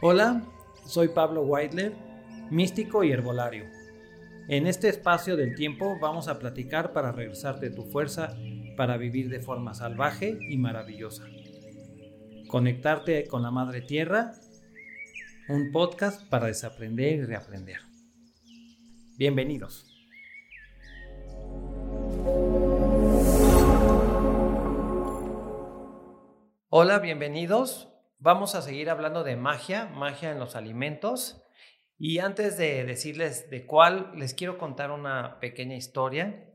Hola, soy Pablo Weidler, místico y herbolario. En este espacio del tiempo vamos a platicar para regresarte tu fuerza para vivir de forma salvaje y maravillosa. Conectarte con la Madre Tierra, un podcast para desaprender y reaprender. Bienvenidos. Hola, bienvenidos. Vamos a seguir hablando de magia, magia en los alimentos. Y antes de decirles de cuál, les quiero contar una pequeña historia.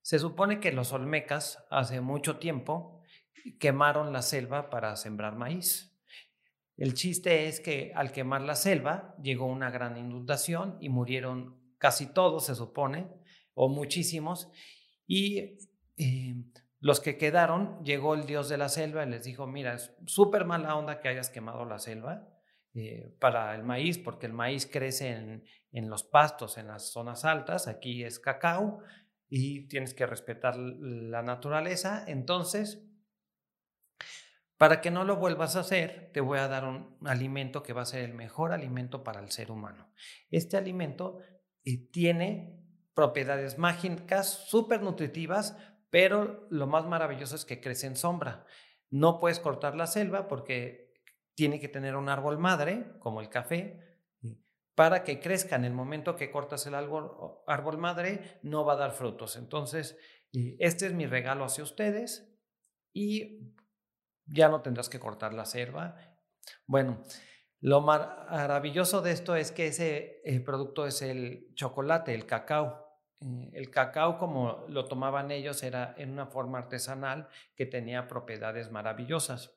Se supone que los olmecas hace mucho tiempo quemaron la selva para sembrar maíz. El chiste es que al quemar la selva llegó una gran inundación y murieron casi todos, se supone, o muchísimos. Y eh, los que quedaron, llegó el dios de la selva y les dijo, mira, es súper mala onda que hayas quemado la selva eh, para el maíz, porque el maíz crece en, en, los pastos, en las zonas altas, aquí es cacao y tienes que respetar la naturaleza. Entonces, para que no lo vuelvas a hacer, te voy a dar un alimento que va a ser el mejor alimento para el ser humano. Este alimento eh, tiene propiedades mágicas, súper nutritivas, pero lo más maravilloso es que crece en sombra. No puedes cortar la selva porque tiene que tener un árbol madre, como el café, para que crezca. En el momento que cortas el árbol, árbol madre, no va a dar frutos. Entonces, este es mi regalo hacia ustedes y ya no tendrás que cortar la selva. Bueno, lo maravilloso de esto es que ese producto es el chocolate, el cacao. Eh, el cacao, como lo tomaban ellos, era en una forma artesanal que tenía propiedades maravillosas.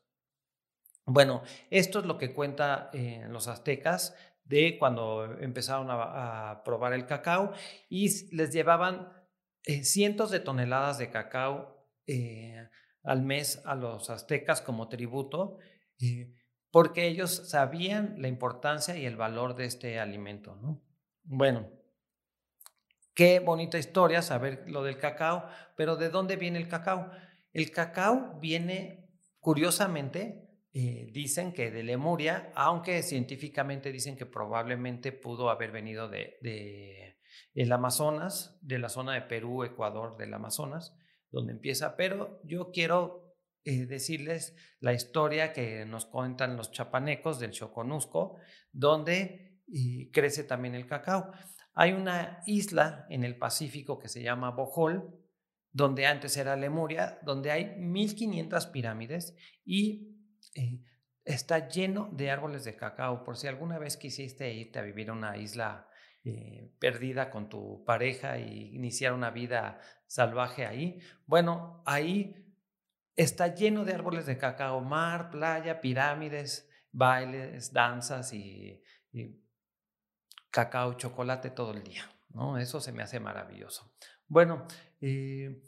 Bueno, esto es lo que cuenta eh, los aztecas de cuando empezaron a, probar el cacao y les llevaban eh, cientos de toneladas de cacao al mes a los aztecas como tributo, porque ellos sabían la importancia y el valor de este alimento. ¿no? Bueno, Qué bonita historia saber lo del cacao, pero ¿de dónde viene el cacao? El cacao viene, curiosamente, eh, dicen que de Lemuria, aunque científicamente dicen que probablemente pudo haber venido de, el Amazonas, de la zona de Perú, Ecuador, del Amazonas, donde empieza, pero yo quiero eh, decirles la historia que nos cuentan los chapanecos del Choconusco, donde eh, crece también el cacao. Hay una isla en el Pacífico que se llama Bohol, donde antes era Lemuria, donde hay 1500 pirámides y eh, está lleno de árboles de cacao. Por si alguna vez quisiste irte a vivir a una isla eh, perdida con tu pareja y iniciar una vida salvaje ahí, bueno, ahí está lleno de árboles de cacao, mar, playa, pirámides, bailes, danzas y cacao, chocolate todo el día, ¿no? Eso se me hace maravilloso. Bueno, eh,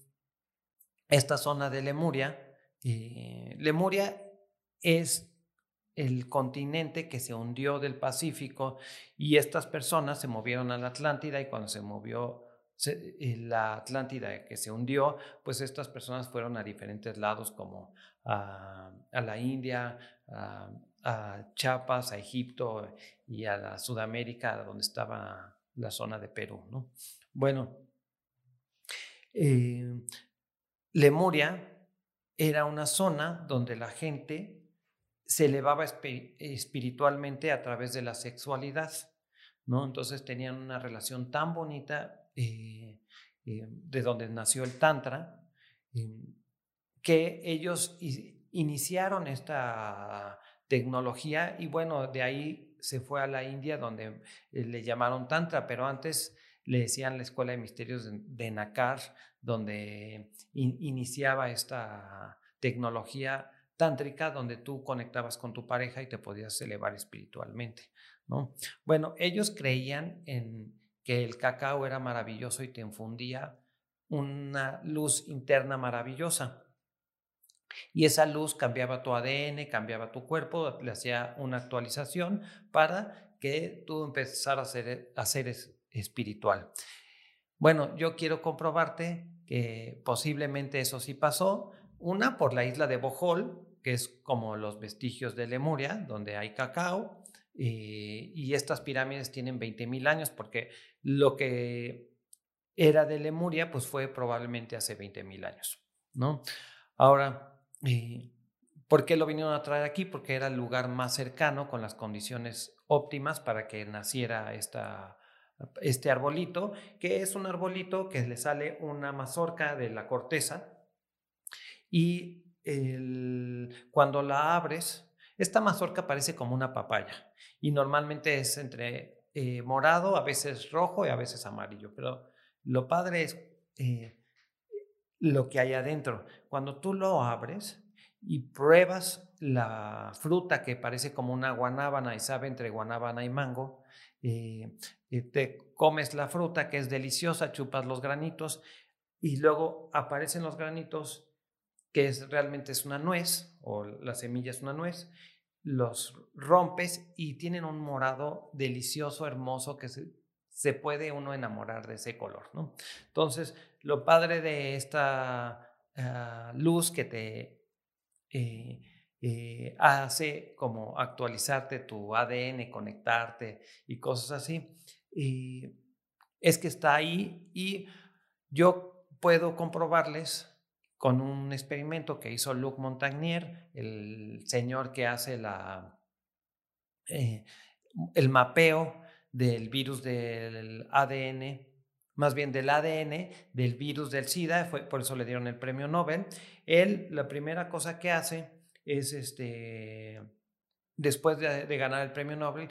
esta zona de Lemuria, eh, Lemuria es el continente que se hundió del Pacífico y estas personas se movieron a la Atlántida y cuando se movió eh, la Atlántida que se hundió, pues estas personas fueron a diferentes lados como a, la India, a, a Chiapas, a Egipto y a la Sudamérica, donde estaba la zona de Perú. ¿no? Bueno, eh, Lemuria era una zona donde la gente se elevaba espiritualmente a través de la sexualidad, ¿no? Entonces tenían una relación tan bonita eh, eh, de donde nació el Tantra, que ellos iniciaron esta tecnología y bueno, de ahí se fue a la India donde eh, le llamaron Tantra, pero antes le decían la Escuela de Misterios de, Nakar, donde iniciaba esta tecnología tántrica donde tú conectabas con tu pareja y te podías elevar espiritualmente, ¿no? Bueno, ellos creían en que el cacao era maravilloso y te infundía una luz interna maravillosa. Y esa luz cambiaba tu ADN, cambiaba tu cuerpo, le hacía una actualización para que tú empezaras a ser, espiritual. Bueno, yo quiero comprobarte que posiblemente eso sí pasó. Una por la isla de Bohol, que es como los vestigios de Lemuria, donde hay cacao. eh, y estas pirámides tienen 20.000 años porque lo que era de Lemuria pues fue probablemente hace 20.000 años, ¿no? Ahora, eh, ¿por qué lo vinieron a traer aquí? Porque era el lugar más cercano con las condiciones óptimas para que naciera este arbolito, que es un arbolito que le sale una mazorca de la corteza y cuando la abres, esta mazorca parece como una papaya y normalmente es entre eh, morado, a veces rojo y a veces amarillo, pero lo padre es eh, lo que hay adentro. Cuando tú lo abres y pruebas la fruta que parece como una guanábana y sabe entre guanábana y mango, eh, te comes la fruta que es deliciosa, chupas los granitos y luego aparecen los granitos que es, realmente es una nuez o la semilla es una nuez, los rompes y tienen un morado delicioso, hermoso, que se, puede uno enamorar de ese color. ¿no? Entonces, lo padre de esta ah, luz que te eh, eh, hace como actualizarte tu ADN, conectarte y cosas así, es que está ahí y yo puedo comprobarles con un experimento que hizo Luc Montagnier, el señor que hace la, eh, el mapeo del virus del ADN, más bien del ADN del virus del SIDA, fue, por eso le dieron el premio Nobel. Él, la primera cosa que hace es, este, después de, de ganar el premio Nobel,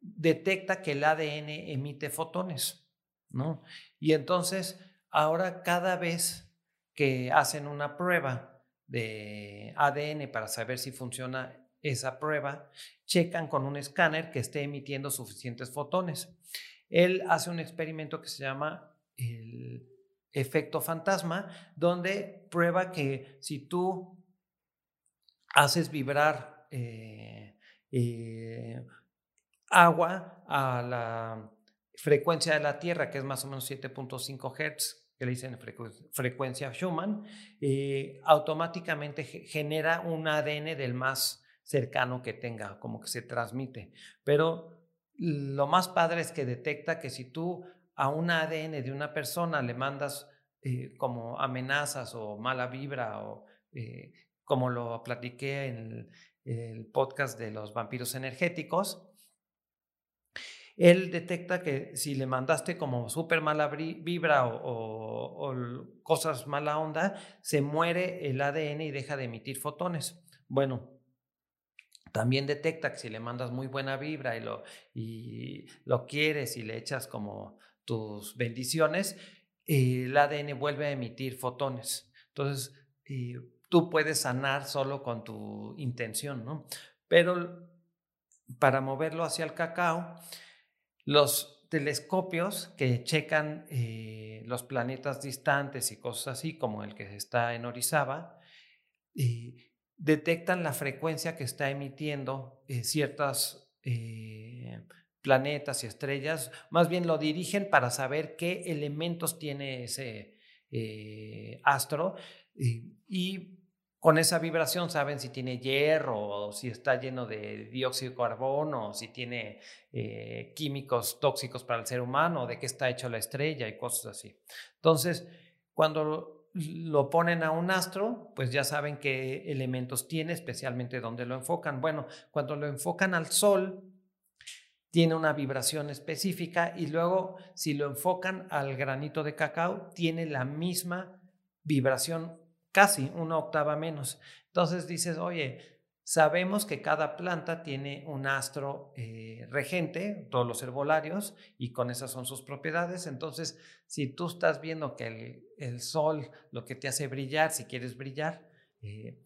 detecta que el ADN emite fotones, ¿no? Y entonces, ahora cada vez que hacen una prueba de ADN para saber si funciona esa prueba, checan con un escáner que esté emitiendo suficientes fotones. Él hace un experimento que se llama el efecto fantasma, donde prueba que si tú haces vibrar eh, eh, agua a la frecuencia de la Tierra, que es más o menos 7.5 Hz, que le dicen frecuencia Schumann, eh, automáticamente genera un ADN del más cercano que tenga, como que se transmite. Pero lo más padre es que detecta que si tú a un ADN de una persona le mandas eh, como amenazas o mala vibra o eh, como lo platiqué en el podcast de los vampiros energéticos, él detecta que si le mandaste como súper mala vibra o, cosas mala onda, se muere el ADN y deja de emitir fotones. Bueno, también detecta que si le mandas muy buena vibra y lo, y lo quieres y le echas como tus bendiciones, el ADN vuelve a emitir fotones. Entonces, tú puedes sanar solo con tu intención, ¿no? Pero para moverlo hacia el cacao, los telescopios que checan eh, los planetas distantes y cosas así, como el que está en Orizaba, eh, detectan la frecuencia que está emitiendo eh, ciertas planetas y estrellas, más bien lo dirigen para saber qué elementos tiene ese astro y con esa vibración saben si tiene hierro o si está lleno de dióxido de carbono o si tiene eh, químicos tóxicos para el ser humano de qué está hecho la estrella y cosas así. Entonces, cuando lo ponen a un astro, pues ya saben qué elementos tiene, especialmente dónde lo enfocan. Bueno, cuando lo enfocan al Sol, tiene una vibración específica y luego si lo enfocan al granito de cacao, tiene la misma vibración casi una octava menos. Entonces dices, oye, sabemos que cada planta tiene un astro eh, regente, todos los herbolarios, y con esas son sus propiedades. Entonces, si tú estás viendo que el, sol lo que te hace brillar, si quieres brillar, eh,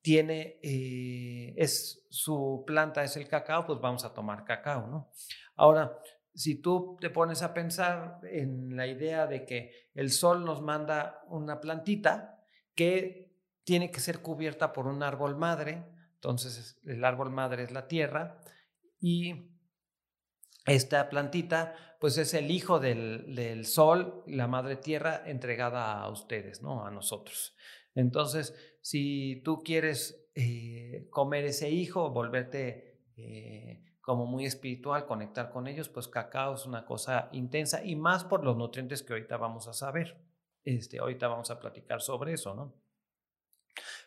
tiene, eh, es su planta es el cacao, pues vamos a tomar cacao, ¿no? Ahora, si tú te pones a pensar en la idea de que el sol nos manda una plantita, que tiene que ser cubierta por un árbol madre, entonces el árbol madre es la tierra y esta plantita pues es el hijo del, sol, la madre tierra entregada a ustedes, ¿no? A nosotros. Entonces, si tú quieres eh, comer ese hijo, volverte eh, como muy espiritual, conectar con ellos, pues cacao es una cosa intensa y más por los nutrientes que ahorita vamos a saber. Este, ahorita vamos a platicar sobre eso, ¿no?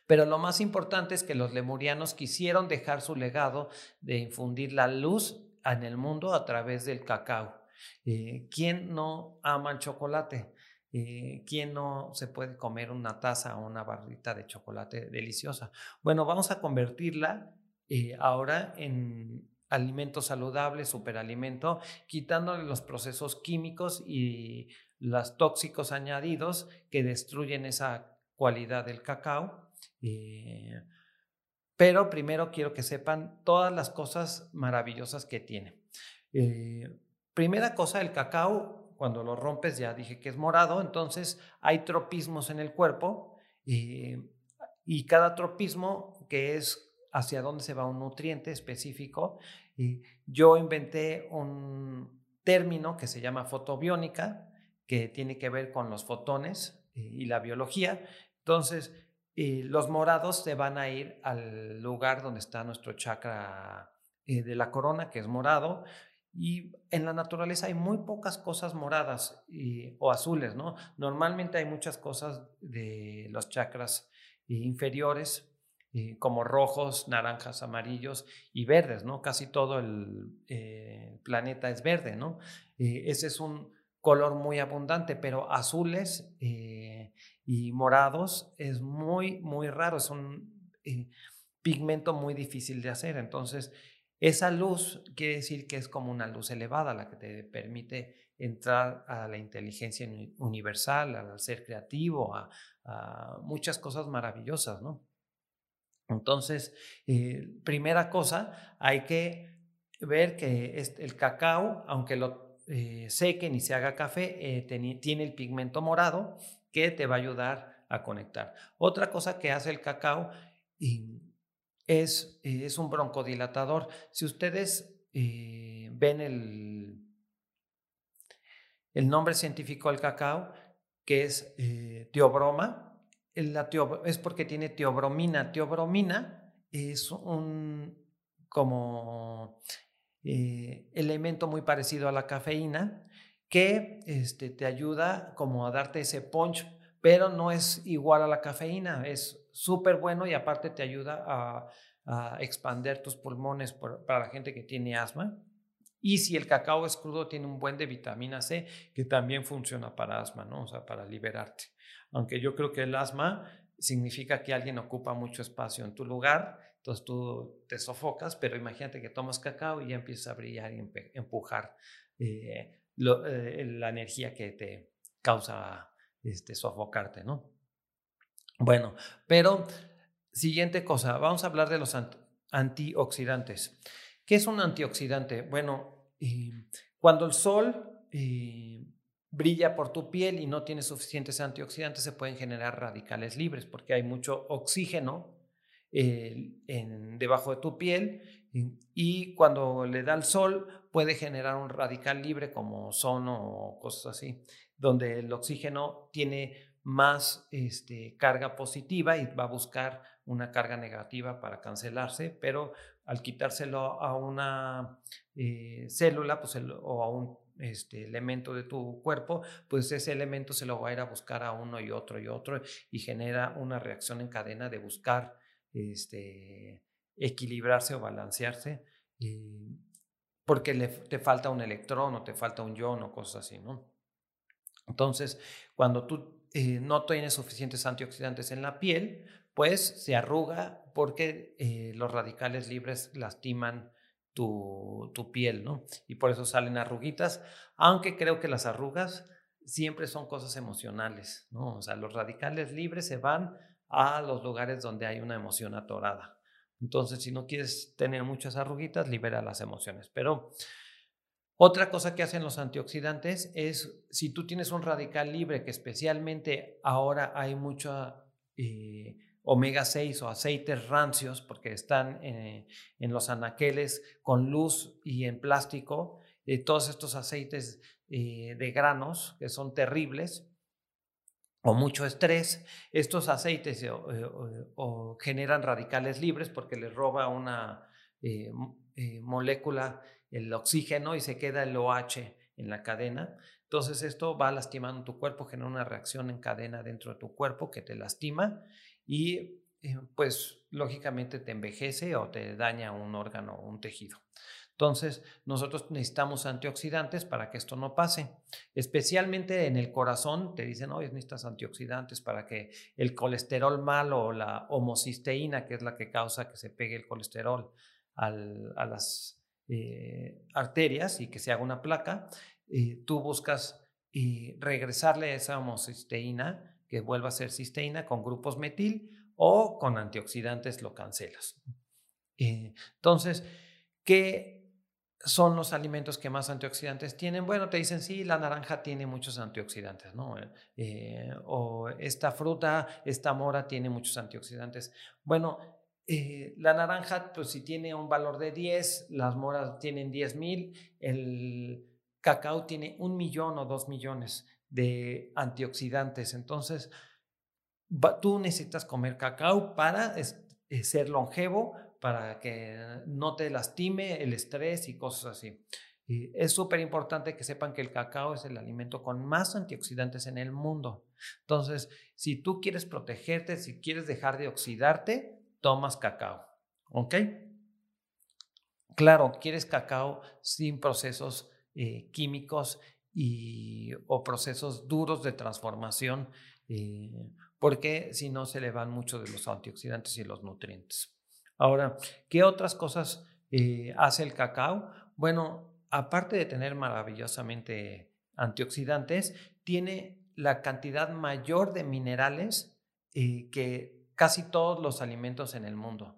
Pero lo más importante es que los lemurianos quisieron dejar su legado de infundir la luz en el mundo a través del cacao. Eh, ¿Quién no ama el chocolate? Eh, ¿Quién no se puede comer una taza o una barrita de chocolate deliciosa? Bueno, vamos a convertirla eh, ahora en alimento saludable, superalimento, quitándole los procesos químicos y los tóxicos añadidos que destruyen esa cualidad del cacao. Pero primero quiero que sepan todas las cosas maravillosas que tiene. Eh, primera cosa, el cacao, cuando lo rompes, ya dije que es morado, entonces hay tropismos en el cuerpo eh, y cada tropismo que es hacia dónde se va un nutriente específico. Y yo inventé un término que se llama fotobiónica, que tiene que ver con los fotones y la biología. Entonces, los morados se van a ir al lugar donde está nuestro chakra eh, de la corona, que es morado. Y en la naturaleza hay muy pocas cosas moradas o azules, ¿no? Normalmente hay muchas cosas de los chakras inferiores, eh, como rojos, naranjas, amarillos y verdes, ¿no? Casi todo el eh, planeta es verde, ¿no? ese es un color muy abundante, pero azules y morados es muy, muy raro, es un eh, pigmento muy difícil de hacer. Entonces, esa luz quiere decir que es como una luz elevada la que te permite entrar a la inteligencia universal, al ser creativo, a, muchas cosas maravillosas, ¿no? Entonces, eh, primera cosa, hay que ver que el cacao, aunque lo eh, sequen y se haga café, tiene el pigmento morado que te va a ayudar a conectar. Otra cosa que hace el cacao es, es un broncodilatador. Si ustedes eh, ven el, el nombre científico del cacao, que es eh, teobroma, la es porque tiene teobromina. Teobromina es un como eh, elemento muy parecido a la cafeína que este, te ayuda como a darte ese punch, pero no es igual a la cafeína, es súper bueno y aparte te ayuda a, a expander tus pulmones para la gente que tiene asma. Y si el cacao es crudo, tiene un buen de vitamina C que también funciona para asma, ¿no? O sea, para liberarte. Aunque yo creo que el asma significa que alguien ocupa mucho espacio en tu lugar, entonces tú te sofocas, pero imagínate que tomas cacao y ya empiezas a brillar y empujar eh, eh, la energía que te causa este, sofocarte, ¿no? Bueno, pero siguiente cosa, vamos a hablar de los antioxidantes. ¿Qué es un antioxidante? Bueno, cuando el sol eh, brilla por tu piel y no tienes suficientes antioxidantes, se pueden generar radicales libres porque hay mucho oxígeno eh, en, debajo de tu piel y cuando le da el sol puede generar un radical libre como ozono o cosas así, donde el oxígeno tiene más este, carga positiva y va a buscar una carga negativa para cancelarse, pero al quitárselo a una eh, célula pues o a un este, elemento de tu cuerpo, pues ese elemento se lo va a ir a buscar a uno y otro y otro y genera una reacción en cadena de buscar este, equilibrarse o balancearse, eh, porque le, te falta un electrón o te falta un ion o cosas así, ¿no? Entonces, cuando tú eh, no tienes suficientes antioxidantes en la piel, pues se arruga porque eh, los radicales libres lastiman tu, tu, piel, ¿no? Y por eso salen arruguitas, aunque creo que las arrugas siempre son cosas emocionales, ¿no? O sea, los radicales libres se van a los lugares donde hay una emoción atorada. Entonces, si no quieres tener muchas arruguitas, libera las emociones. Pero otra cosa que hacen los antioxidantes es, si tú tienes un radical libre, que especialmente ahora hay mucho eh, omega 6 o aceites rancios, porque están eh, en los anaqueles con luz y en plástico, eh, todos estos aceites de granos que son terribles, o mucho estrés, estos aceites eh, o, generan radicales libres porque les roba una molécula, el oxígeno, y se queda el OH en la cadena. Entonces esto va lastimando tu cuerpo, genera una reacción en cadena dentro de tu cuerpo que te lastima y pues lógicamente te envejece o te daña un órgano o un tejido. Entonces, nosotros necesitamos antioxidantes para que esto no pase. Especialmente en el corazón, te dicen, oye, necesitas antioxidantes para que el colesterol malo o la homocisteína, que es la que causa que se pegue el colesterol a las eh, arterias y que se haga una placa, eh, tú buscas eh, regresarle esa homocisteína, que vuelva a ser cisteína con grupos metil o con antioxidantes lo cancelas. entonces, ¿qué son los alimentos que más antioxidantes tienen? Bueno, te dicen, sí, la naranja tiene muchos antioxidantes, ¿no? Eh, o esta fruta, esta mora tiene muchos antioxidantes. Bueno, eh, la naranja, pues si tiene un valor de 10, las moras tienen 10 mil, el cacao tiene un millón o dos millones de antioxidantes. Entonces, tú necesitas comer cacao para eh, ser longevo, para que no te lastime el estrés y cosas así. Es súper importante que sepan que el cacao es el alimento con más antioxidantes en el mundo. Entonces, si tú quieres protegerte, si quieres dejar de oxidarte, tomas cacao. ¿Ok? Claro, quieres cacao sin procesos eh, químicos y, o procesos duros de transformación, eh, porque si no se le van mucho de los antioxidantes y los nutrientes. Ahora, ¿qué otras cosas eh, hace el cacao? Bueno, aparte de tener maravillosamente antioxidantes, tiene la cantidad mayor de minerales eh, que casi todos los alimentos en el mundo.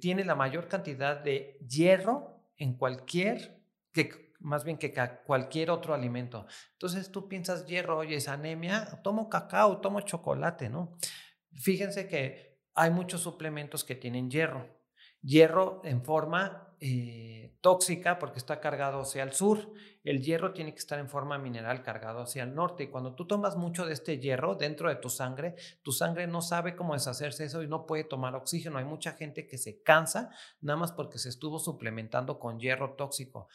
Tiene la mayor cantidad de hierro en cualquier, que, más bien que cualquier otro alimento. Entonces tú piensas hierro, oye, es anemia, tomo cacao, tomo chocolate, ¿no? Fíjense que hay muchos suplementos que tienen hierro. Hierro en forma eh, tóxica porque está cargado hacia el sur. El hierro tiene que estar en forma mineral cargado hacia el norte. Y cuando tú tomas mucho de este hierro dentro de tu sangre, tu sangre no sabe cómo deshacerse eso y no puede tomar oxígeno. Hay mucha gente que se cansa nada más porque se estuvo suplementando con hierro tóxico.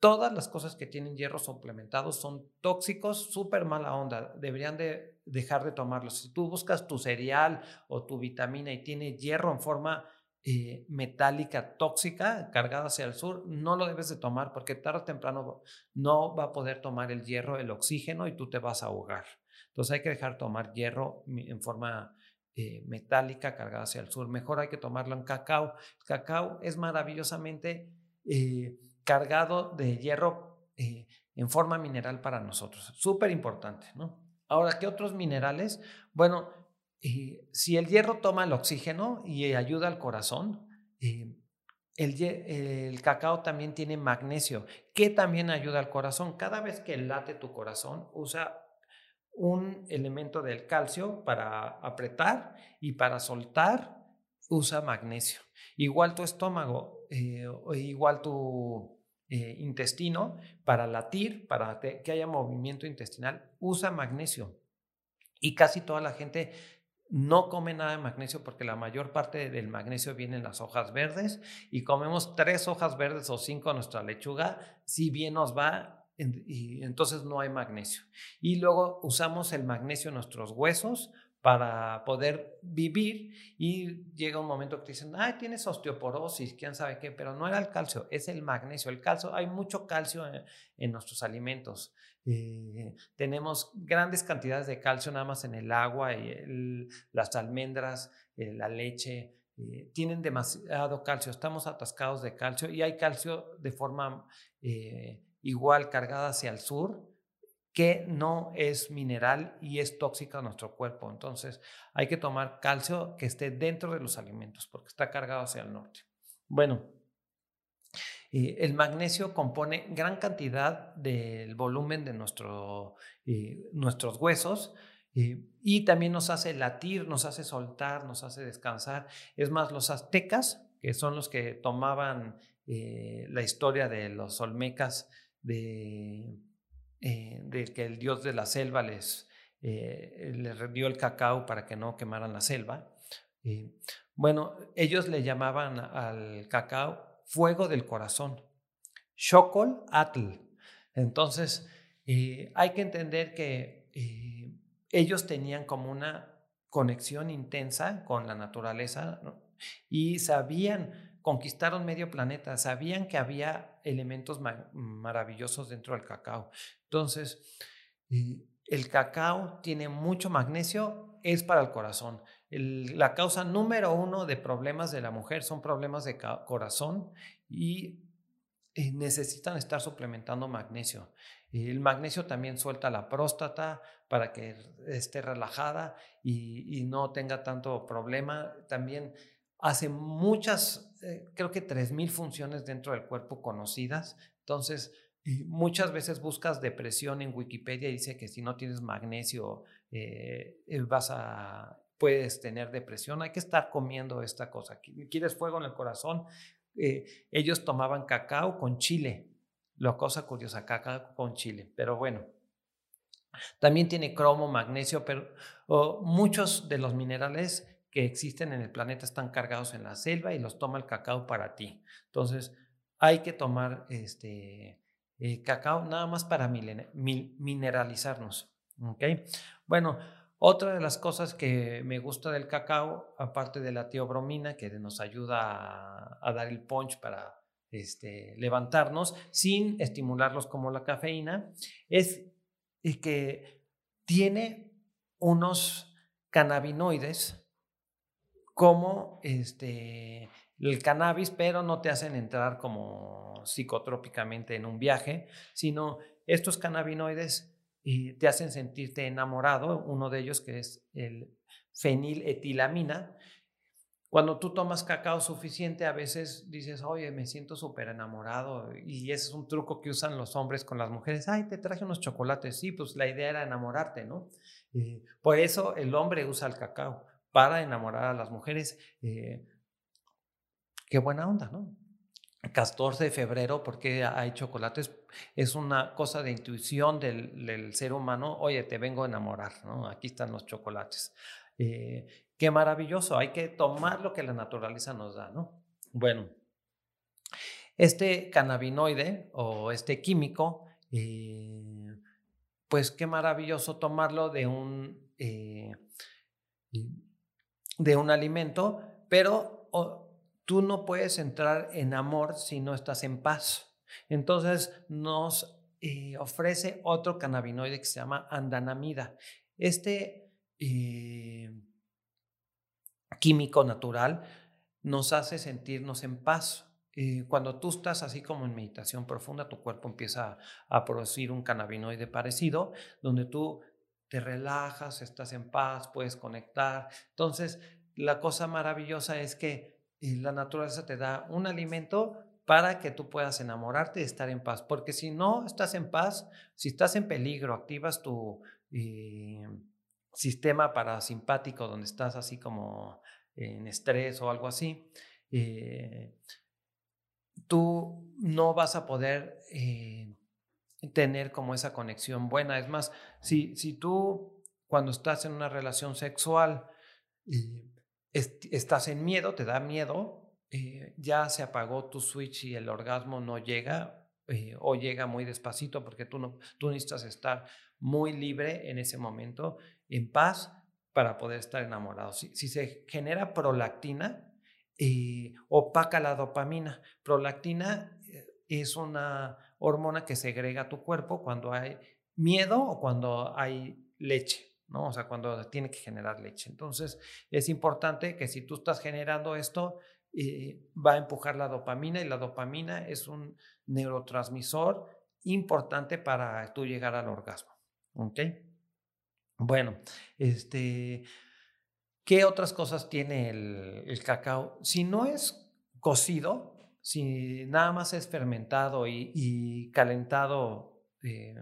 Todas las cosas que tienen hierro suplementado son tóxicos, súper mala onda. Deberían de dejar de tomarlos. Si tú buscas tu cereal o tu vitamina y tiene hierro en forma eh, metálica tóxica cargada hacia el sur, no lo debes de tomar porque tarde o temprano no va a poder tomar el hierro, el oxígeno y tú te vas a ahogar. Entonces hay que dejar tomar hierro en forma eh, metálica cargada hacia el sur. Mejor hay que tomarlo en cacao. Cacao es maravillosamente... Eh, cargado de hierro eh, en forma mineral para nosotros. Súper importante, ¿no? Ahora, ¿qué otros minerales? Bueno, eh, si el hierro toma el oxígeno y ayuda al corazón, eh, el, el, cacao también tiene magnesio, que también ayuda al corazón. Cada vez que late tu corazón, usa un elemento del calcio para apretar y para soltar usa magnesio. Igual tu estómago, igual tu eh, intestino para latir, para que haya movimiento intestinal, usa magnesio. Y casi toda la gente no come nada de magnesio porque la mayor parte del magnesio viene en las hojas verdes y comemos tres hojas verdes o cinco a nuestra lechuga, si bien nos va, entonces no hay magnesio. Y luego usamos el magnesio en nuestros huesos para poder vivir y llega un momento que te dicen, ay, tienes osteoporosis, quién sabe qué, pero no era el calcio, es el magnesio. El calcio, hay mucho calcio en, nuestros alimentos. Eh, tenemos grandes cantidades de calcio nada más en el agua, las almendras, eh, la leche, eh, tienen demasiado calcio, estamos atascados de calcio y hay calcio de forma igual cargada hacia el sur, que no es mineral y es tóxica a nuestro cuerpo. Entonces hay que tomar calcio que esté dentro de los alimentos porque está cargado hacia el norte. Bueno, eh, el magnesio compone gran cantidad del volumen de eh, nuestros huesos eh, y también nos hace latir, nos hace soltar, nos hace descansar. Es más, los aztecas, que son los que tomaban la historia de los olmecas de eh, de que el dios de la selva les, eh, les dio el cacao para que no quemaran la selva, bueno, ellos le llamaban al cacao fuego del corazón, Shokol Atl. Entonces, hay que entender que ellos tenían como una conexión intensa con la naturaleza y sabían, conquistaron medio planeta, sabían que había elementos maravillosos dentro del cacao. Entonces, el cacao tiene mucho magnesio, es para el corazón. la causa número uno de problemas de la mujer son problemas de corazón y eh, necesitan estar suplementando magnesio. El magnesio también suelta la próstata para que esté relajada y, no tenga tanto problema. También hace muchas, eh, creo que 3.000 funciones dentro del cuerpo conocidas. Entonces, muchas veces buscas depresión en Wikipedia y dice que si no tienes magnesio eh, eh, vas a, puedes tener depresión. Hay que estar comiendo esta cosa. ¿Quieres fuego en el corazón? ellos tomaban cacao con chile la cosa curiosa, caca con chile. Pero bueno, también tiene cromo, magnesio, pero muchos de los minerales que existen en el planeta están cargados en la selva y los toma el cacao para ti. Entonces, hay que tomar este eh, cacao nada más para mineralizarnos. ¿okay? Bueno, otra de las cosas que me gusta del cacao, aparte de la teobromina, que nos ayuda a dar el punch para este, levantarnos sin estimularlos como la cafeína, es que tiene unos cannabinoides como este, el cannabis, pero no te hacen entrar como psicotrópicamente en un viaje, sino estos cannabinoides y te hacen sentirte enamorado, uno de ellos que es el feniletilamina, cuando tú tomas cacao suficiente, a veces dices, oye, me siento súper enamorado. Y ese es un truco que usan los hombres con las mujeres. Ay, te traje unos chocolates. Sí, pues la idea era enamorarte, ¿no? Eh, por eso el hombre usa el cacao, para enamorar a las mujeres. Eh, qué buena onda, ¿no? 14 de febrero, porque hay chocolates? Es una cosa de intuición del, ser humano. Oye, te vengo a enamorar, ¿no? Aquí están los chocolates. Eh, qué maravilloso, hay que tomar lo que la naturaleza nos da, ¿no? Bueno, este cannabinoide o este químico, eh, pues qué maravilloso tomarlo de un, de un alimento, pero tú no puedes entrar en amor si no estás en paz. Entonces nos ofrece otro cannabinoide que se llama andanamida. Este químico natural nos hace sentirnos en paz. y cuando tú estás así como en meditación profunda, tu cuerpo empieza a, producir un cannabinoide parecido, donde tú te relajas, estás en paz, puedes conectar. Entonces, la cosa maravillosa es que eh, la naturaleza te da un alimento para que tú puedas enamorarte y estar en paz. Porque si no estás en paz, si estás en peligro, activas tu eh, sistema parasimpático donde estás así como en estrés o algo así, eh, tú no vas a poder tener como esa conexión buena. Es más, si, si tú cuando estás en una relación sexual y estás en miedo, te da miedo, eh, ya se apagó tu switch y el orgasmo no llega o llega muy despacito porque tú, no, tú necesitas estar muy libre en ese momento, en paz, para poder estar enamorado. Si, se genera prolactina, eh, opaca la dopamina. Prolactina eh, es una hormona que segrega tu cuerpo cuando hay miedo o cuando hay leche, ¿no? O sea, cuando tiene que generar leche. Entonces, es importante que si tú estás generando esto, eh, va a empujar la dopamina y la dopamina es un neurotransmisor importante para tú llegar al orgasmo. ¿Ok? Bueno, este, ¿qué otras cosas tiene el, cacao? Si no es cocido, si nada más es fermentado y, calentado eh,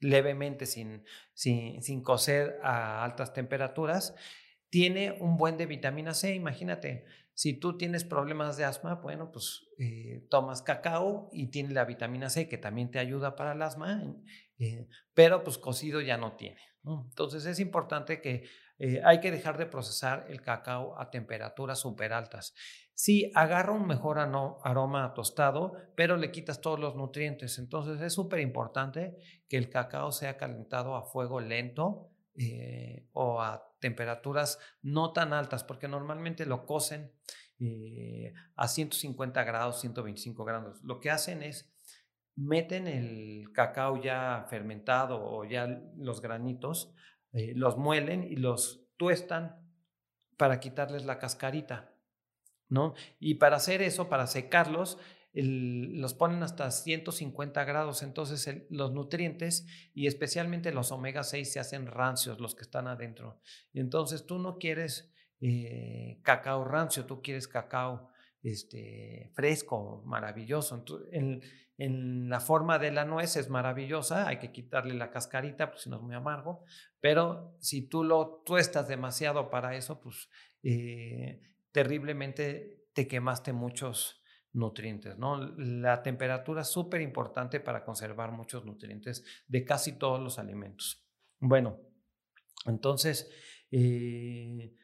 levemente sin, sin, sin, cocer a altas temperaturas, tiene un buen de vitamina C. Imagínate, si tú tienes problemas de asma, bueno, pues eh, tomas cacao y tiene la vitamina C que también te ayuda para el asma, eh, pero pues cocido ya no tiene. Entonces es importante que Eh, hay que dejar de procesar el cacao a temperaturas súper altas. Sí, agarra un mejor aroma tostado, pero le quitas todos los nutrientes. Entonces es súper importante que el cacao sea calentado a fuego lento eh, o a temperaturas no tan altas, porque normalmente lo cocen eh, a 150 grados, 125 grados. Lo que hacen es meten el cacao ya fermentado o ya los granitos, eh, los muelen y los tuestan para quitarles la cascarita, ¿no? Y para hacer eso, para secarlos, los ponen hasta 150 grados, entonces los nutrientes y especialmente los omega 6 se hacen rancios, los que están adentro. Entonces tú no quieres eh, cacao rancio, tú quieres cacao este, fresco, maravilloso. en, en, la forma de la nuez es maravillosa, hay que quitarle la cascarita, pues si no es muy amargo, pero si tú lo tuestas demasiado para eso, pues eh, terriblemente te quemaste muchos nutrientes, ¿no? La temperatura es súper importante para conservar muchos nutrientes de casi todos los alimentos. Bueno, entonces, eh,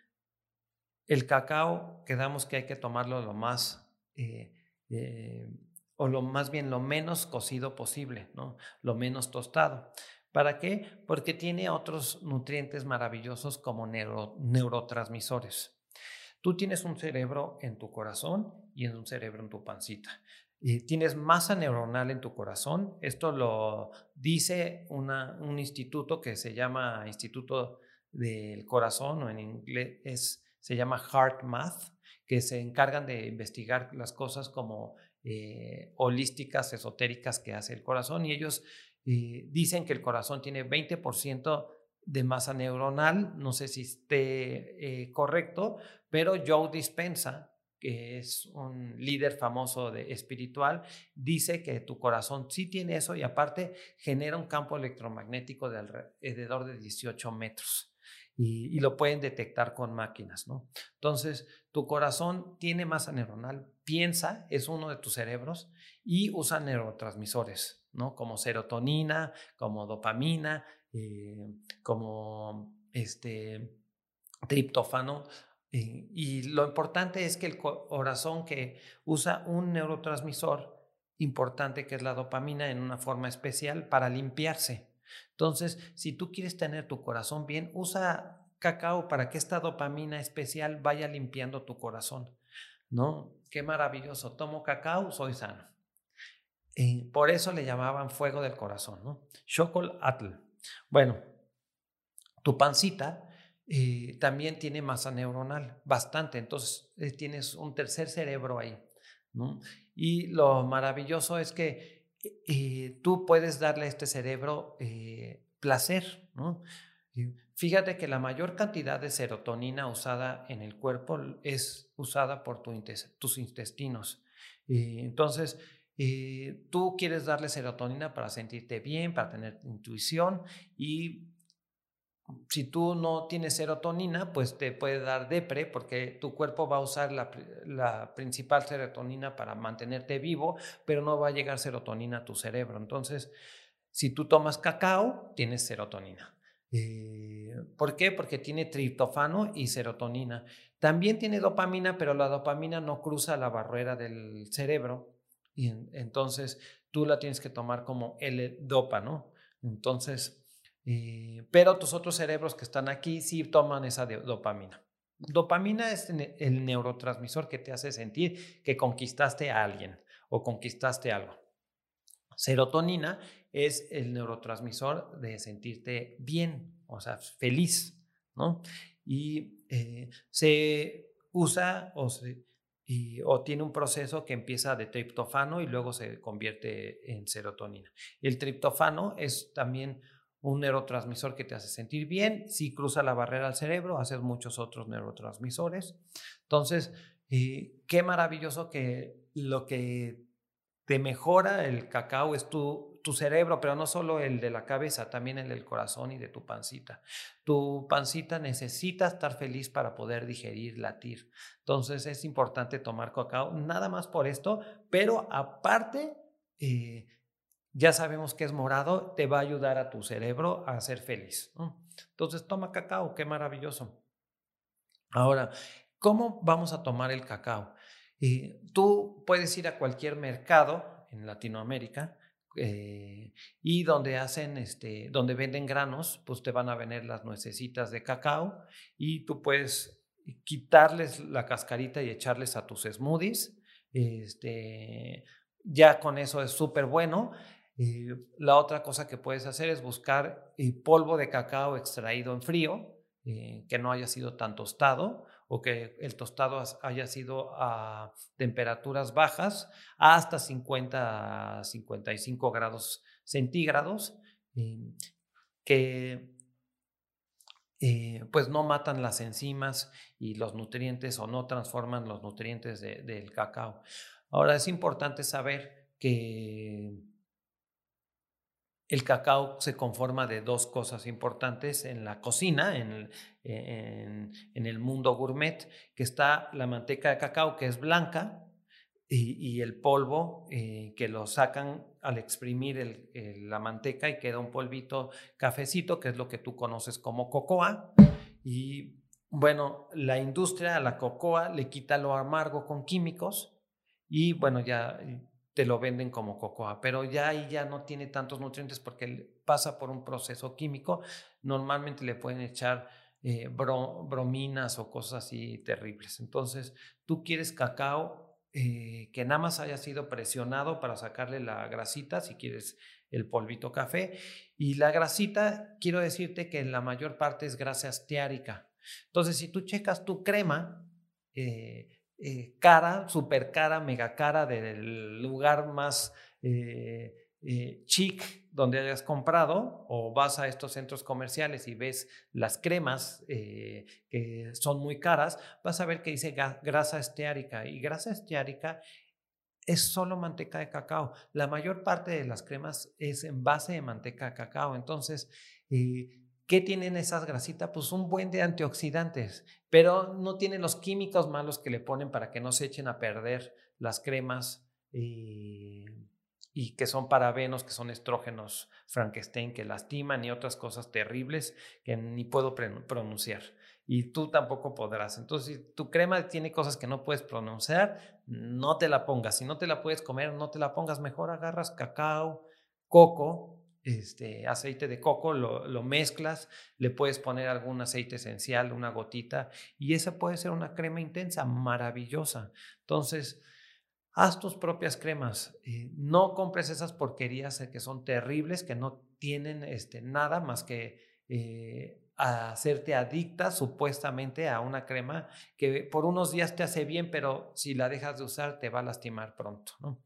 el cacao, quedamos que hay que tomarlo lo más, eh, eh, o lo más bien lo menos cocido posible, ¿no? Lo menos tostado. ¿Para qué? Porque tiene otros nutrientes maravillosos como neurotransmisores. Tú tienes un cerebro en tu corazón y un cerebro en tu pancita. Tienes masa neuronal en tu corazón. Esto lo dice un instituto que se llama Instituto del Corazón o en inglés es se llama Heart Math, que se encargan de investigar las cosas como eh, holísticas, esotéricas que hace el corazón y ellos eh, dicen que el corazón tiene 20% de masa neuronal, no sé si esté eh, correcto, pero Joe Dispensa, que es un líder famoso de espiritual, dice que tu corazón sí tiene eso y aparte genera un campo electromagnético de alrededor de 18 metros y, lo pueden detectar con máquinas, ¿no? Entonces, tu corazón tiene masa neuronal, piensa, es uno de tus cerebros y usa neurotransmisores, ¿no? Como serotonina, como dopamina, eh, como este triptófano. Eh, y lo importante es que el corazón que usa un neurotransmisor importante que es la dopamina en una forma especial para limpiarse. Entonces, si tú quieres tener tu corazón bien, usa cacao para que esta dopamina especial vaya limpiando tu corazón. ¿No? Qué maravilloso. Tomo cacao, soy sano. Y por eso le llamaban fuego del corazón, ¿no? Atl. Bueno, tu pancita eh, también tiene masa neuronal, bastante. Entonces, eh, tienes un tercer cerebro ahí, ¿no? Y lo maravilloso es que y tú puedes darle a este cerebro eh, placer. ¿no? Fíjate que la mayor cantidad de serotonina usada en el cuerpo es usada por tus intestinos. entonces, eh, tú quieres darle serotonina para sentirte bien, para tener intuición y si tú no tienes serotonina, pues te puede dar depre porque tu cuerpo va a usar la, principal serotonina para mantenerte vivo, pero no va a llegar serotonina a tu cerebro. Entonces, si tú tomas cacao, tienes serotonina. Eh, ¿Por qué? Porque tiene triptofano y serotonina. También tiene dopamina, pero la dopamina no cruza la barrera del cerebro y entonces tú la tienes que tomar como L-dopa, ¿no? Entonces, pero tus otros cerebros que están aquí sí toman esa dopamina. Dopamina es el neurotransmisor que te hace sentir que conquistaste a alguien o conquistaste algo. Serotonina es el neurotransmisor de sentirte bien, o sea, feliz, ¿no? Y eh, se usa o, o tiene un proceso que empieza de triptofano y luego se convierte en serotonina. El triptofano es también un neurotransmisor que te hace sentir bien. Si cruza la barrera al cerebro, haces muchos otros neurotransmisores. Entonces, eh, qué maravilloso que lo que te mejora el cacao es tu, tu cerebro, pero no solo el de la cabeza, también el del corazón y de tu pancita. Tu pancita necesita estar feliz para poder digerir, latir. Entonces es importante tomar cacao, nada más por esto, pero aparte... Eh, ya sabemos que es morado, te va a ayudar a tu cerebro a ser feliz. Entonces, toma cacao, qué maravilloso. Ahora, ¿cómo vamos a tomar el cacao? Eh, tú puedes ir a cualquier mercado en Latinoamérica eh, y donde hacen, este, donde venden granos, pues te van a vender las nuecesitas de cacao y tú puedes quitarles la cascarita y echarles a tus smoothies. Este, ya con eso es súper bueno. Eh, la otra cosa que puedes hacer es buscar eh, polvo de cacao extraído en frío, que no haya sido tan tostado o que el tostado haya sido a temperaturas bajas hasta 50 55 grados centígrados, em, que eh, pues no matan las enzimas y los nutrientes o no transforman los nutrientes del cacao. Ahora es importante saber que el cacao se conforma de dos cosas importantes en la cocina, en el, mundo gourmet, que está la manteca de cacao, que es blanca, y, el polvo eh, que lo sacan al exprimir la manteca y queda un polvito cafecito, que es lo que tú conoces como cocoa. Y bueno, la industria a la cocoa le quita lo amargo con químicos y bueno, ya te lo venden como cocoa, pero ya ahí ya no tiene tantos nutrientes porque pasa por un proceso químico. Normalmente le pueden echar eh, brominas o cosas así terribles. Entonces, tú quieres cacao eh, que nada más haya sido presionado para sacarle la grasita, si quieres el polvito café. Y la grasita, quiero decirte que la mayor parte es grasa esteárica. Entonces, si tú checas tu crema, eh, eh, cara, super cara, mega cara del lugar más eh, eh, chic donde hayas comprado o vas a estos centros comerciales y ves las cremas que son muy caras, vas a ver que dice grasa esteárica y grasa esteárica es solo manteca de cacao. La mayor parte de las cremas es en base de manteca de cacao. Entonces, ¿Qué tienen esas grasitas? Pues un buen de antioxidantes, pero no tienen los químicos malos que le ponen para que no se echen a perder las cremas y, y que son parabenos, que son estrógenos Frankenstein que lastiman y otras cosas terribles que ni puedo pronunciar. Y tú tampoco podrás. Entonces, si tu crema tiene cosas que no puedes pronunciar, no te la pongas. Si no te la puedes comer, no te la pongas. Mejor agarras cacao, coco, este, aceite de coco, lo, mezclas, le puedes poner algún aceite esencial, una gotita, y esa puede ser una crema intensa, maravillosa. Entonces, haz tus propias cremas. Eh, no compres esas porquerías eh, que son terribles, que no tienen este, nada más que eh, hacerte adicta supuestamente a una crema que por unos días te hace bien, pero si la dejas de usar te va a lastimar pronto. ¿no?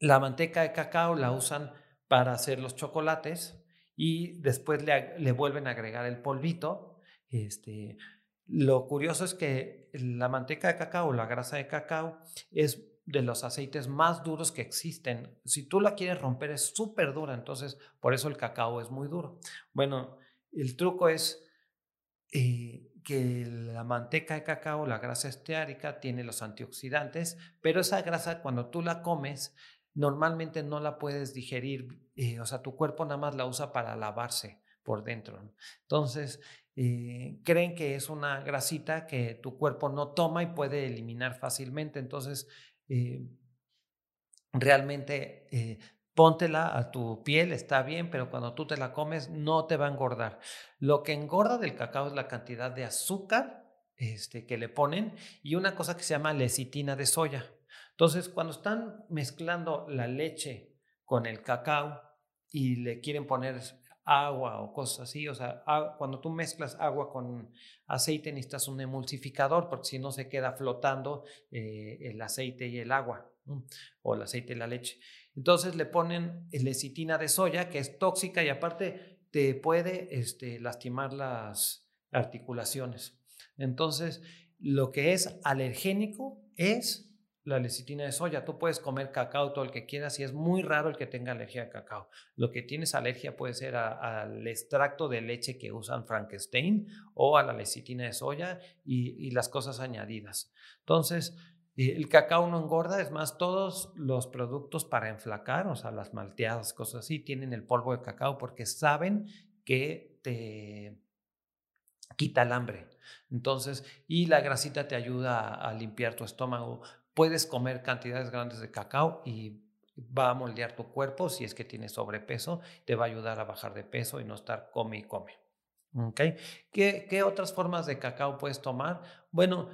La manteca de cacao la usan para hacer los chocolates y después le, vuelven a agregar el polvito. Este, lo curioso es que la manteca de cacao, la grasa de cacao, es de los aceites más duros que existen. Si tú la quieres romper es súper dura, entonces por eso el cacao es muy duro. Bueno, el truco es eh, que la manteca de cacao, la grasa esteárica, tiene los antioxidantes, pero esa grasa cuando tú la comes normalmente no la puedes digerir, eh, o sea, tu cuerpo nada más la usa para lavarse por dentro. Entonces, eh, creen que es una grasita que tu cuerpo no toma y puede eliminar fácilmente. Entonces, eh, realmente póntela a tu piel, está bien, pero cuando tú te la comes no te va a engordar. Lo que engorda del cacao es la cantidad de azúcar este, que le ponen y una cosa que se llama lecitina de soya. Entonces, cuando están mezclando la leche con el cacao y le quieren poner agua o cosas así, o sea, cuando tú mezclas agua con aceite necesitas un emulsificador porque si no se queda flotando eh, el aceite y el agua o el aceite y la leche. Entonces le ponen lecitina de soya que es tóxica y aparte te puede este, lastimar las articulaciones. Entonces, lo que es alergénico es la lecitina de soya. Tú puedes comer cacao todo el que quieras y es muy raro el que tenga alergia a cacao. Lo que tienes alergia puede ser al extracto de leche que usan Frankenstein o a la lecitina de soya y, las cosas añadidas. Entonces, el cacao no engorda, es más, todos los productos para enflacar, o sea, las malteadas, cosas así, tienen el polvo de cacao porque saben que te quita el hambre. Entonces, y la grasita te ayuda a, limpiar tu estómago. Puedes comer cantidades grandes de cacao y va a moldear tu cuerpo si es que tienes sobrepeso, te va a ayudar a bajar de peso y no estar come y come. ¿Okay? ¿Qué, ¿Qué otras formas de cacao puedes tomar? Bueno,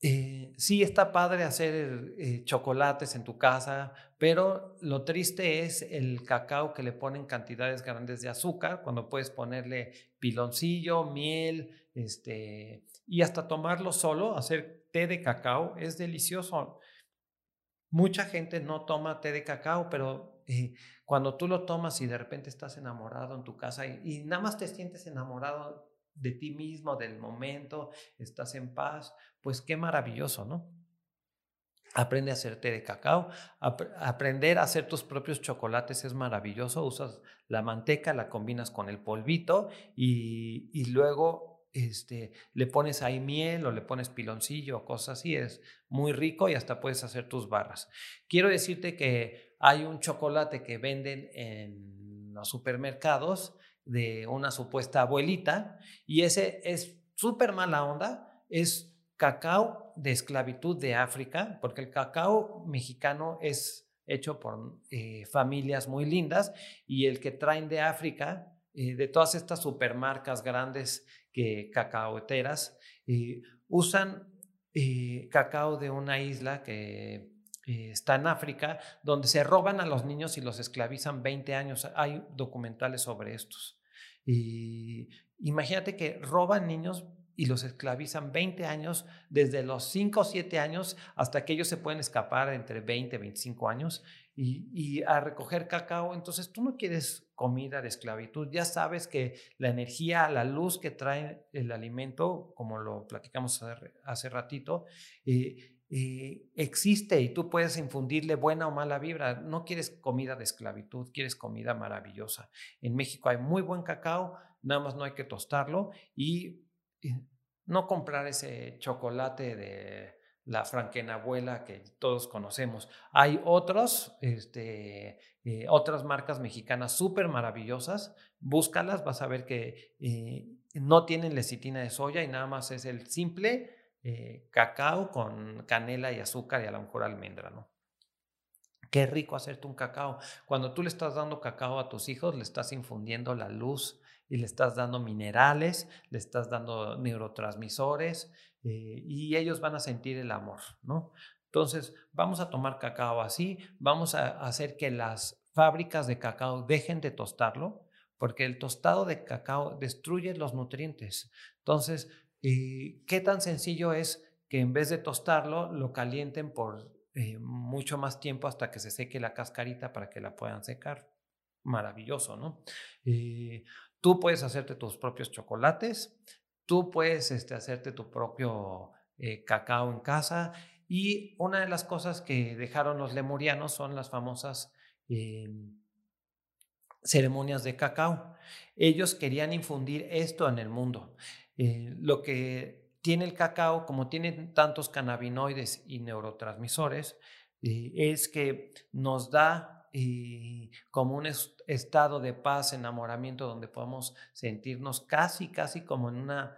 eh, sí está padre hacer eh, chocolates en tu casa, pero lo triste es el cacao que le ponen cantidades grandes de azúcar, cuando puedes ponerle piloncillo, miel, este, y hasta tomarlo solo, hacer té de cacao, es delicioso. Mucha gente no toma té de cacao, pero eh, cuando tú lo tomas y de repente estás enamorado en tu casa y nada más te sientes enamorado de ti mismo, del momento, estás en paz, pues qué maravilloso, ¿no? Aprende a hacer té de cacao, aprender a hacer tus propios chocolates es maravilloso, usas la manteca, la combinas con el polvito y, y luego este, le pones ahí miel o le pones piloncillo o cosas así, es muy rico y hasta puedes hacer tus barras. Quiero decirte que hay un chocolate que venden en los supermercados de una supuesta abuelita y ese es súper mala onda, es cacao de esclavitud de África, porque el cacao mexicano es hecho por eh, familias muy lindas y el que traen de África, eh, de todas estas supermarcas grandes que cacaoteras, eh, usan cacao de una isla que está en África, donde se roban a los niños y los esclavizan 20 años. Hay documentales sobre estos. Y imagínate que roban niños y los esclavizan 20 años, desde los 5 o 7 años hasta que ellos se pueden escapar entre 20 y 25 años y, a recoger cacao. Entonces tú no quieres comida de esclavitud, ya sabes que la energía, la luz que trae el alimento, como lo platicamos hace ratito, eh, eh, existe y tú puedes infundirle buena o mala vibra. No quieres comida de esclavitud, quieres comida maravillosa. En México hay muy buen cacao, nada más no hay que tostarlo y, no comprar ese chocolate de la franquenabuela que todos conocemos. Hay otros, este, eh, otras marcas mexicanas súper maravillosas. Búscalas, vas a ver que eh, no tienen lecitina de soya y nada más es el simple eh, cacao con canela y azúcar y a lo mejor almendra, ¿no? Qué rico hacerte un cacao. Cuando tú le estás dando cacao a tus hijos, le estás infundiendo la luz y le estás dando minerales, le estás dando neurotransmisores eh, y ellos van a sentir el amor, ¿no? Entonces, vamos a tomar cacao así, vamos a hacer que las fábricas de cacao dejen de tostarlo, porque el tostado de cacao destruye los nutrientes. Entonces, ¿Y qué tan sencillo es que en vez de tostarlo, lo calienten por eh, mucho más tiempo hasta que se seque la cascarita para que la puedan secar? Maravilloso, ¿no? Eh, tú puedes hacerte tus propios chocolates, tú puedes este, hacerte tu propio eh, cacao en casa y una de las cosas que dejaron los lemurianos son las famosas ceremonias de cacao. Ellos querían infundir esto en el mundo. Eh, lo que tiene el cacao, como tiene tantos cannabinoides y neurotransmisores, eh, es que nos da eh, como un estado de paz, enamoramiento, donde podemos sentirnos casi, casi como en una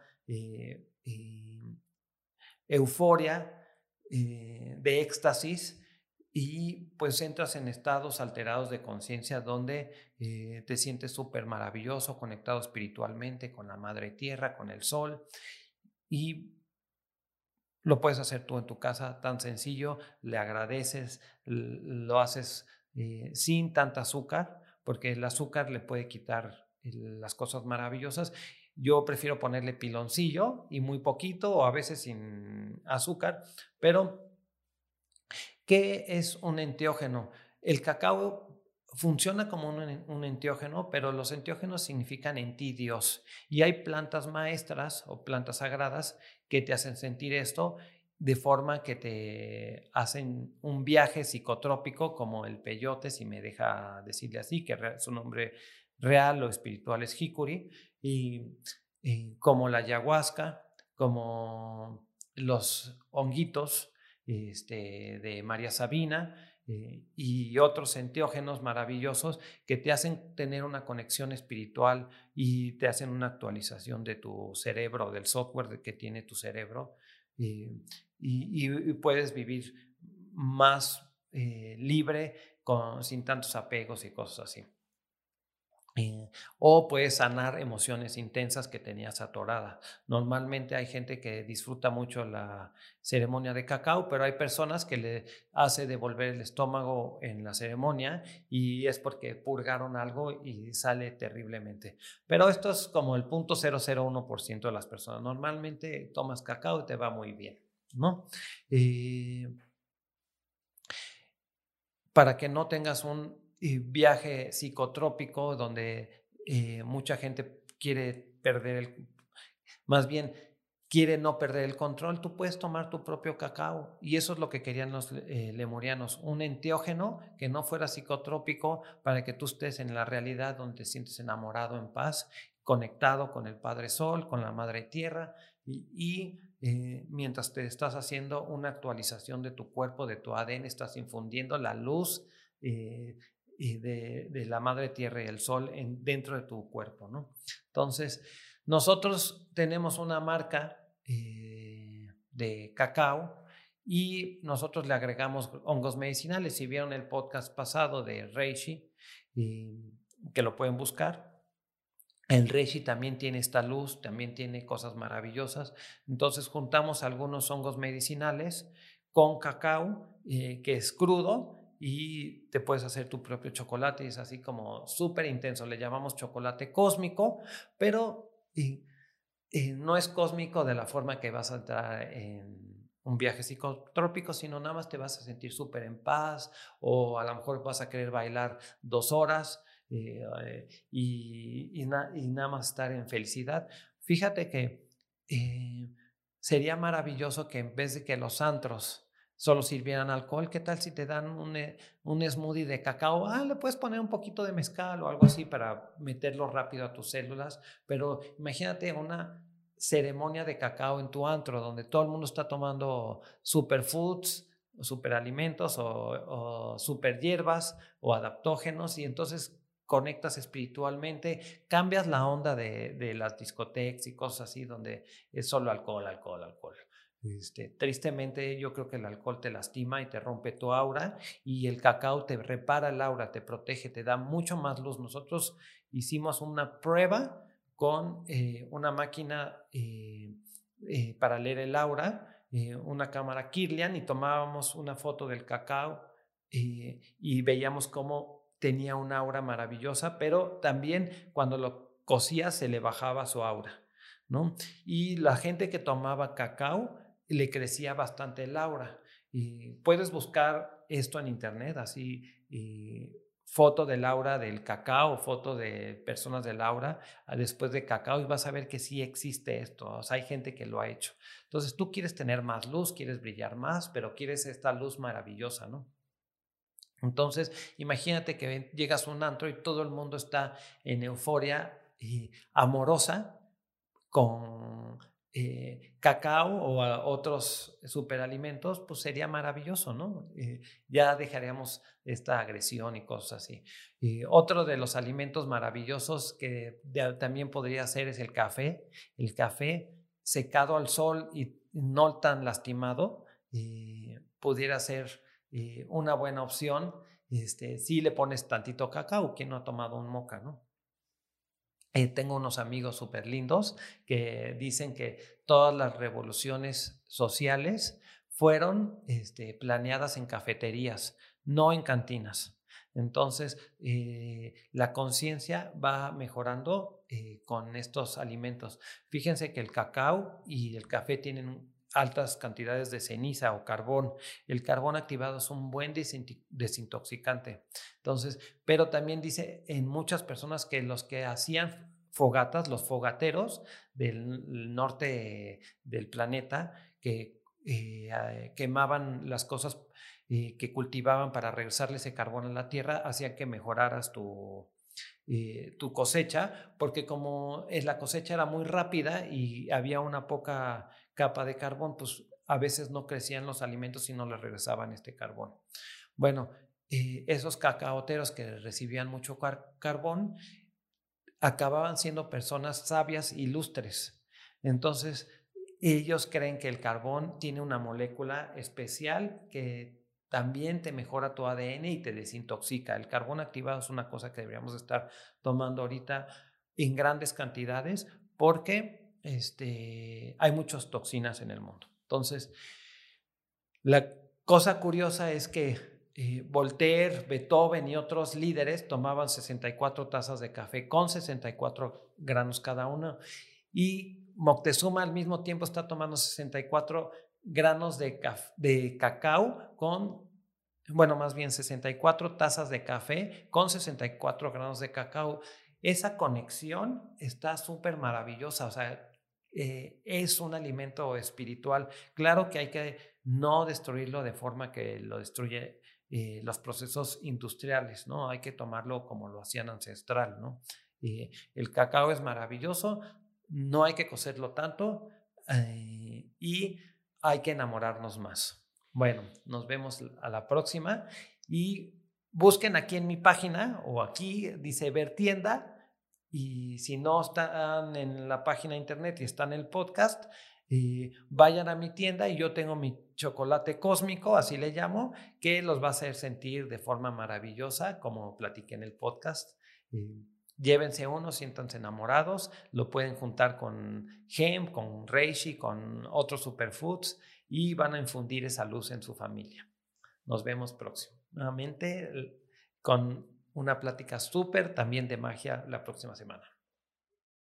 euforia de éxtasis y pues entras en estados alterados de conciencia donde eh, te sientes súper maravilloso, conectado espiritualmente con la madre tierra, con el sol y lo puedes hacer tú en tu casa tan sencillo, le agradeces, lo haces eh, sin tanta azúcar, porque el azúcar le puede quitar las cosas maravillosas. Yo prefiero ponerle piloncillo y muy poquito o a veces sin azúcar, pero ¿Qué es un enteógeno? El cacao funciona como un, enteógeno, pero los enteógenos significan en ti Dios. Y hay plantas maestras o plantas sagradas que te hacen sentir esto de forma que te hacen un viaje psicotrópico como el peyote, si me deja decirle así, que su nombre real o espiritual es jicuri, y como la ayahuasca, como los honguitos, este, de María Sabina eh, y otros enteógenos maravillosos que te hacen tener una conexión espiritual y te hacen una actualización de tu cerebro, del software que tiene tu cerebro eh, y, puedes vivir más eh, libre con, sin tantos apegos y cosas así. Eh, o puedes sanar emociones intensas que tenías atorada. Normalmente hay gente que disfruta mucho la ceremonia de cacao, pero hay personas que le hace devolver el estómago en la ceremonia y es porque purgaron algo y sale terriblemente. Pero esto es como el punto 001% de las personas. Normalmente tomas cacao y te va muy bien, ¿no? Eh, para que no tengas un viaje psicotrópico donde eh, mucha gente quiere perder el, más bien quiere no perder el control, tú puedes tomar tu propio cacao. Y eso es lo que querían los eh, lemurianos, un enteógeno que no fuera psicotrópico para que tú estés en la realidad donde te sientes enamorado, en paz, conectado con el Padre Sol, con la Madre Tierra y, eh, mientras te estás haciendo una actualización de tu cuerpo, de tu ADN, estás infundiendo la luz y de, la madre tierra y el sol en, dentro de tu cuerpo, ¿no? Entonces, nosotros tenemos una marca eh, de cacao y nosotros le agregamos hongos medicinales. Si vieron el podcast pasado de Reishi, que lo pueden buscar, el Reishi también tiene esta luz, también tiene cosas maravillosas. Entonces juntamos algunos hongos medicinales con cacao, eh, que es crudo, y te puedes hacer tu propio chocolate. Es así como súper intenso. Le llamamos chocolate cósmico, pero no es cósmico de la forma que vas a entrar en un viaje psicotrópico, sino nada más te vas a sentir súper en paz o a lo mejor vas a querer bailar dos horas eh, y, y, nada más estar en felicidad. Fíjate que eh, sería maravilloso que en vez de que los antros solo sirvieran alcohol. ¿Qué tal si te dan un, eh, un, smoothie de cacao? Ah, le puedes poner un poquito de mezcal o algo así para meterlo rápido a tus células. Pero imagínate una ceremonia de cacao en tu antro donde todo el mundo está tomando superfoods, superalimentos o, o super hierbas o adaptógenos y entonces conectas espiritualmente, cambias la onda de, de las discotecas y cosas así donde es solo alcohol, alcohol, alcohol. Este, tristemente yo creo que el alcohol te lastima y te rompe tu aura y el cacao te repara el aura, te protege, te da mucho más luz. Nosotros hicimos una prueba con eh, una máquina eh, eh, para leer el aura, una cámara Kirlian y tomábamos una foto del cacao y veíamos cómo tenía una aura maravillosa, pero también cuando lo cocía se le bajaba su aura. ¿no? Y la gente que tomaba cacao le crecía bastante el aura. Y puedes buscar esto en internet, así, foto del aura del cacao, foto de personas del aura ah, después de cacao y vas a ver que sí existe esto. O sea, hay gente que lo ha hecho. Entonces tú quieres tener más luz, quieres brillar más, pero quieres esta luz maravillosa, ¿no? Entonces, imagínate que llegas a un antro y todo el mundo está en euforia y amorosa con eh, cacao o otros superalimentos, pues sería maravilloso, ¿no? Eh, ya dejaríamos esta agresión y cosas así. Otro de los alimentos maravillosos que también podría ser es el café. El café secado al sol y no tan lastimado, eh, pudiera ser una buena opción. Este, si le pones tantito cacao, quien no ha tomado un moca, ¿no? Eh, tengo unos amigos súper lindos que dicen que todas las revoluciones sociales fueron este, planeadas en cafeterías, no en cantinas. Entonces, eh, la conciencia va mejorando eh, con estos alimentos. Fíjense que el cacao y el café tienen altas cantidades de ceniza o carbón. El carbón activado es un buen desintoxicante. Entonces, pero también dice en muchas personas que los que hacían fogatas, los fogateros del norte del planeta, que eh, quemaban las cosas eh, que cultivaban para regresarle ese carbón a la tierra, hacían que mejoraras tu, eh, tu cosecha, porque como la cosecha era muy rápida y había una poca capa de carbón, pues a veces no crecían los alimentos y no les regresaban este carbón. Bueno, eh, esos cacaoteros que recibían mucho carbón acababan siendo personas sabias, ilustres. Entonces, ellos creen que el carbón tiene una molécula especial que también te mejora tu ADN y te desintoxica. El carbón activado es una cosa que deberíamos estar tomando ahorita en grandes cantidades porque este, hay muchas toxinas en el mundo. Entonces, la cosa curiosa es que eh, Voltaire, Beethoven y otros líderes tomaban 64 tazas de café con 64 granos cada uno y Moctezuma al mismo tiempo está tomando 64 granos de, de cacao con, bueno, más bien 64 tazas de café con 64 granos de cacao. Esa conexión está súper maravillosa, o sea, eh, es un alimento espiritual. Claro que hay que no destruirlo de forma que lo destruye eh, los procesos industriales, ¿no? Hay que tomarlo como lo hacían ancestral, ¿no? Eh, el cacao es maravilloso, no hay que cocerlo tanto y hay que enamorarnos más. Bueno, nos vemos a la próxima y busquen aquí en mi página o aquí dice ver tienda y si no están en la página de internet y están en el podcast, eh, vayan a mi tienda y yo tengo mi chocolate cósmico, así le llamo, que los va a hacer sentir de forma maravillosa, como platiqué en el podcast. Eh, llévense uno, siéntanse enamorados, lo pueden juntar con Gem, con Reishi, con otros superfoods y van a infundir esa luz en su familia. Nos vemos próximamente con una plática súper también de magia la próxima semana.